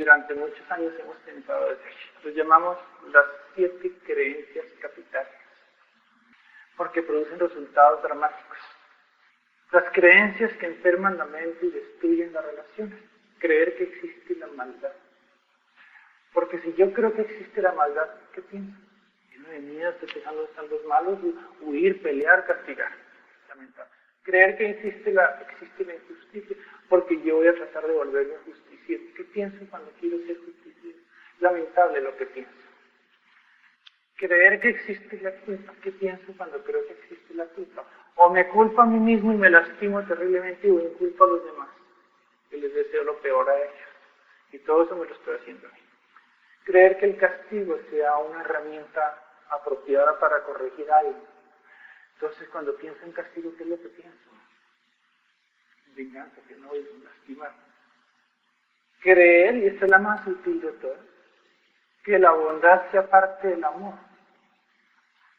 durante muchos años hemos decir. Los llamamos las siete creencias capitales, porque producen resultados dramáticos. Las creencias que enferman la mente y destruyen las relaciones. Creer que existe la maldad. Porque si yo creo que existe la maldad, ¿qué pienso? Lleno miedo, estoy pensando están los malos, huir, pelear, castigar. Creer que existe la, existe la injusticia, porque yo voy a tratar de volverme justicia. ¿Qué pienso cuando quiero ser justicia? Lamentable lo que pienso. Creer que existe la culpa. ¿Qué pienso cuando creo que existe la culpa? O me culpo a mí mismo y me lastimo terriblemente o inculpo a los demás. Y les deseo lo peor a ellos. Y todo eso me lo estoy haciendo a mí. Creer que el castigo sea una herramienta apropiada para corregir algo. Entonces, cuando pienso en castigo, ¿qué es lo que pienso? Venganza, que no voy a lastimar. Creer, y esta es la más útil de todas, que la bondad sea parte del amor.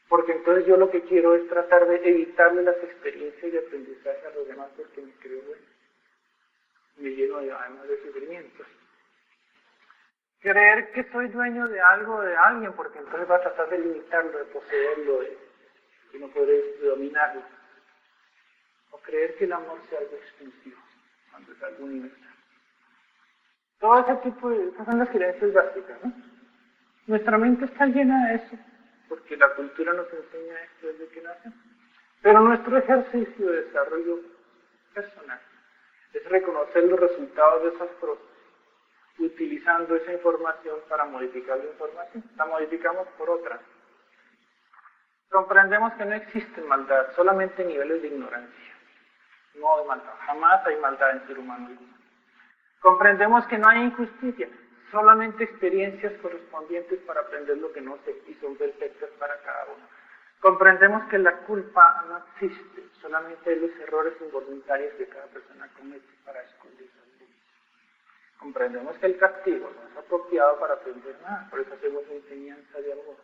Porque entonces yo lo que quiero es tratar de evitarle las experiencias y aprendizaje a los demás porque me creo bueno. Me lleno de, además de sufrimientos. Creer que soy dueño de algo de alguien porque entonces va a tratar de limitarlo, de poseerlo, de no podré dominarlo. O creer que el amor sea algo exclusivo, cuando es algo universal. Todo ese tipo de... Esas son las creencias básicas, ¿no? Nuestra mente está llena de eso, porque la cultura nos enseña esto desde que nacemos. Pero nuestro ejercicio de desarrollo personal es reconocer los resultados de esas cosas, utilizando esa información para modificar la información. La modificamos por otra. Comprendemos que no existe maldad, solamente niveles de ignorancia, no de maldad. Jamás hay maldad en ser humano. Comprendemos que no hay injusticia, solamente experiencias correspondientes para aprender lo que no sé y son perfectas para cada uno. Comprendemos que la culpa no existe, solamente los errores involuntarios que cada persona comete para esconderse. Comprendemos que el castigo no es apropiado para aprender nada, por eso hacemos enseñanza de amor.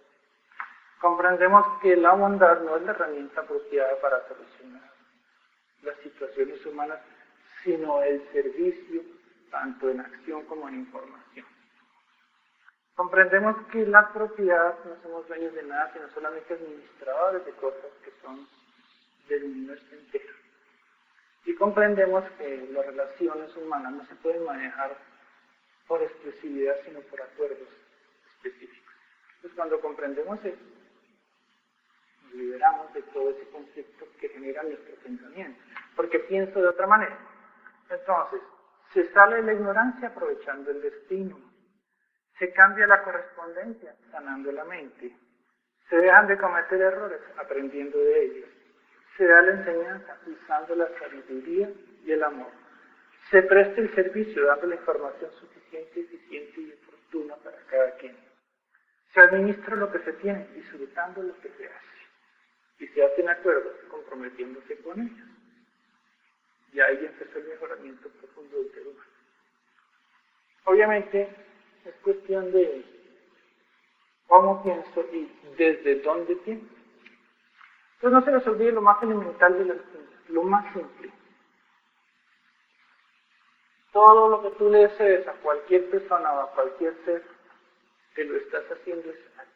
Comprendemos que la bondad no es la herramienta apropiada para solucionar las situaciones humanas, sino el servicio, tanto en acción como en información. Comprendemos que la propiedad no somos dueños de nada, sino solamente administradores de cosas que son del universo entero. Y comprendemos que las relaciones humanas no se pueden manejar por exclusividad, sino por acuerdos específicos. Entonces, cuando comprendemos eso, nos liberamos de todo ese conflicto que genera nuestro pensamiento, porque pienso de otra manera. Entonces, se sale de la ignorancia aprovechando el destino, se cambia la correspondencia, sanando la mente. Se dejan de cometer errores, aprendiendo de ellos. Se da la enseñanza, usando la sabiduría y el amor. Se presta el servicio, dando la información suficiente, eficiente y oportuna para cada quien. Se administra lo que se tiene, disfrutando lo que se hace. Y se hacen acuerdos, comprometiéndose con ellos. Y ahí empezó el mejoramiento profundo del ser humano. Obviamente, es cuestión de cómo pienso y desde dónde pienso. Entonces no se les olvide lo más elemental de la ciencia, lo más simple. Todo lo que tú le desees a cualquier persona o a cualquier ser, que lo estás haciendo es a ti.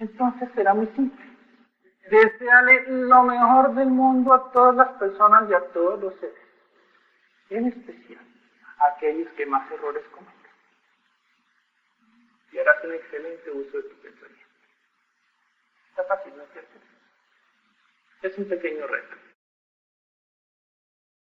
Entonces será muy simple. Deseale lo mejor del mundo a todas las personas y a todos los seres, en especial a aquellos que más errores cometen y harás un excelente uso de tu pensamiento. Está fácil, ¿no es cierto? Es un pequeño reto.